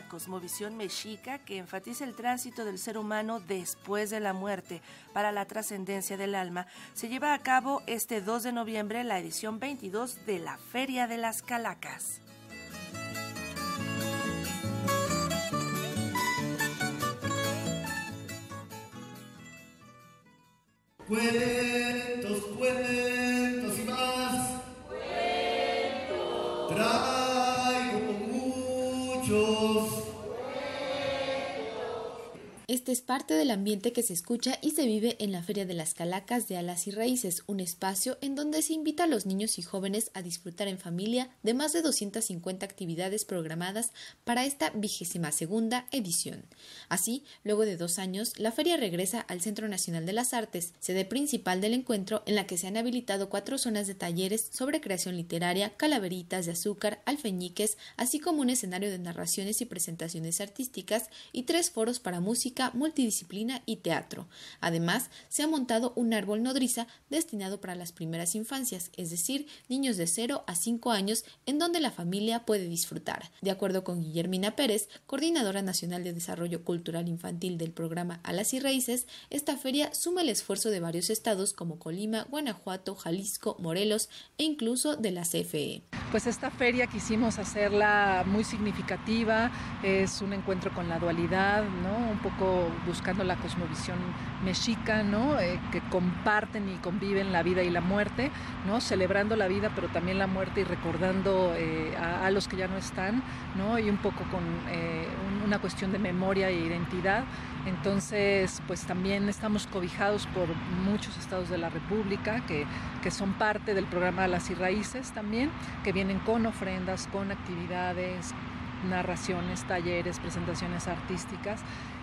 cosmovisión mexica que enfatiza el tránsito del ser humano después de la muerte para la trascendencia del alma, se lleva a cabo este 2 de noviembre la edición 22 de la Feria de las Calacas. Cuentos, cuentos y más. Cuentos. Muchos. Este es parte del ambiente que se escucha y se vive en la Feria de las Calacas de Alas y Raíces, un espacio en donde se invita a los niños y jóvenes a disfrutar en familia de más de 250 actividades programadas para esta vigésima segunda edición. Así, luego de dos años, la feria regresa al Centro Nacional de las Artes, sede principal del encuentro en la que se han habilitado cuatro zonas de talleres sobre creación literaria, calaveritas de azúcar, alfeñiques, así como un escenario de narraciones y presentaciones artísticas y tres foros para música multidisciplina y teatro. Además, se ha montado un árbol nodriza destinado para las primeras infancias, es decir, niños de 0 a 5 años, en donde la familia puede disfrutar. De acuerdo con Guillermina Pérez, coordinadora nacional de desarrollo cultural infantil del programa Alas y Raíces, esta feria suma el esfuerzo de varios estados como Colima, Guanajuato, Jalisco, Morelos e incluso de la CFE. Pues esta feria quisimos hacerla muy significativa, es un encuentro con la dualidad, ¿no? Un poco buscando la cosmovisión mexica, ¿no? Eh, que comparten y conviven la vida y la muerte, ¿no? celebrando la vida pero también la muerte y recordando eh, a, los que ya no están, ¿no? y un poco con eh, una cuestión de memoria e identidad. Entonces, pues también estamos cobijados por muchos estados de la República que, que son parte del programa Las y Raíces también, que vienen con ofrendas, con actividades, narraciones, talleres, presentaciones artísticas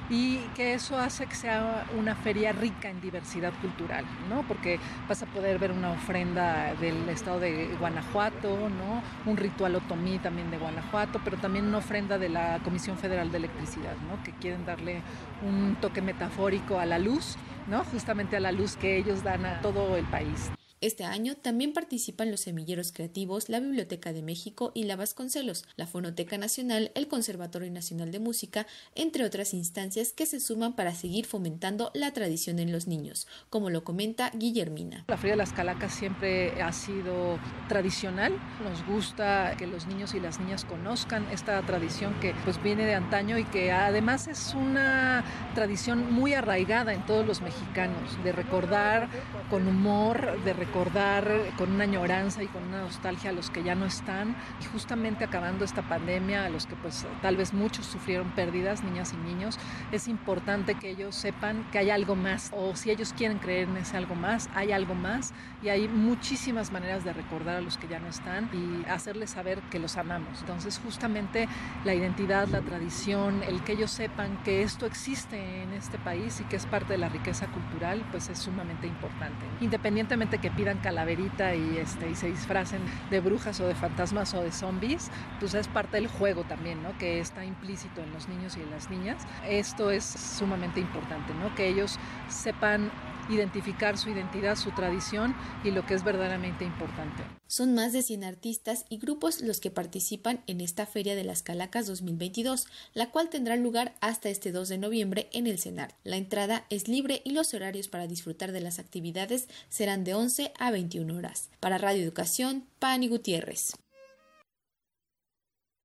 y que eso hace que sea una feria rica en diversidad cultural, ¿no? Porque vas a poder ver una ofrenda del estado de Guanajuato, ¿no? Un ritual otomí también de Guanajuato, pero también una ofrenda de la Comisión Federal de Electricidad, ¿no? Que quieren darle un toque metafórico a la luz, ¿no? Justamente a la luz que ellos dan a todo el país. Este año también participan los semilleros creativos, la Biblioteca de México y la Vasconcelos, la Fonoteca Nacional, el Conservatorio Nacional de Música, entre otras instancias que se suman para seguir fomentando la tradición en los niños, como lo comenta Guillermina. La Feria de las Calacas siempre ha sido tradicional, nos gusta que los niños y las niñas conozcan esta tradición que pues viene de antaño y que además es una tradición muy arraigada en todos los mexicanos, de recordar con humor, de recordar recordar con una añoranza y con una nostalgia a los que ya no están y justamente acabando esta pandemia, a los que pues tal vez muchos sufrieron pérdidas, niñas y niños, es importante que ellos sepan que hay algo más o si ellos quieren creer en ese algo más, hay algo más y hay muchísimas maneras de recordar a los que ya no están y hacerles saber que los amamos. Entonces justamente la identidad, la tradición, el que ellos sepan que esto existe en este país y que es parte de la riqueza cultural, pues es sumamente importante. Independientemente que pidan calaverita y, este, y se disfracen de brujas o de fantasmas o de zombies, pues es parte del juego también, ¿no? Que está implícito en los niños y en las niñas. Esto es sumamente importante, ¿no? Que ellos sepan identificar su identidad, su tradición y lo que es verdaderamente importante. Son más de 100 artistas y grupos los que participan en esta Feria de las Calacas 2022, la cual tendrá lugar hasta este 2 de noviembre en el CENAR. La entrada es libre y los horarios para disfrutar de las actividades serán de 11 a 21 horas. Para Radio Educación, Pani Gutiérrez.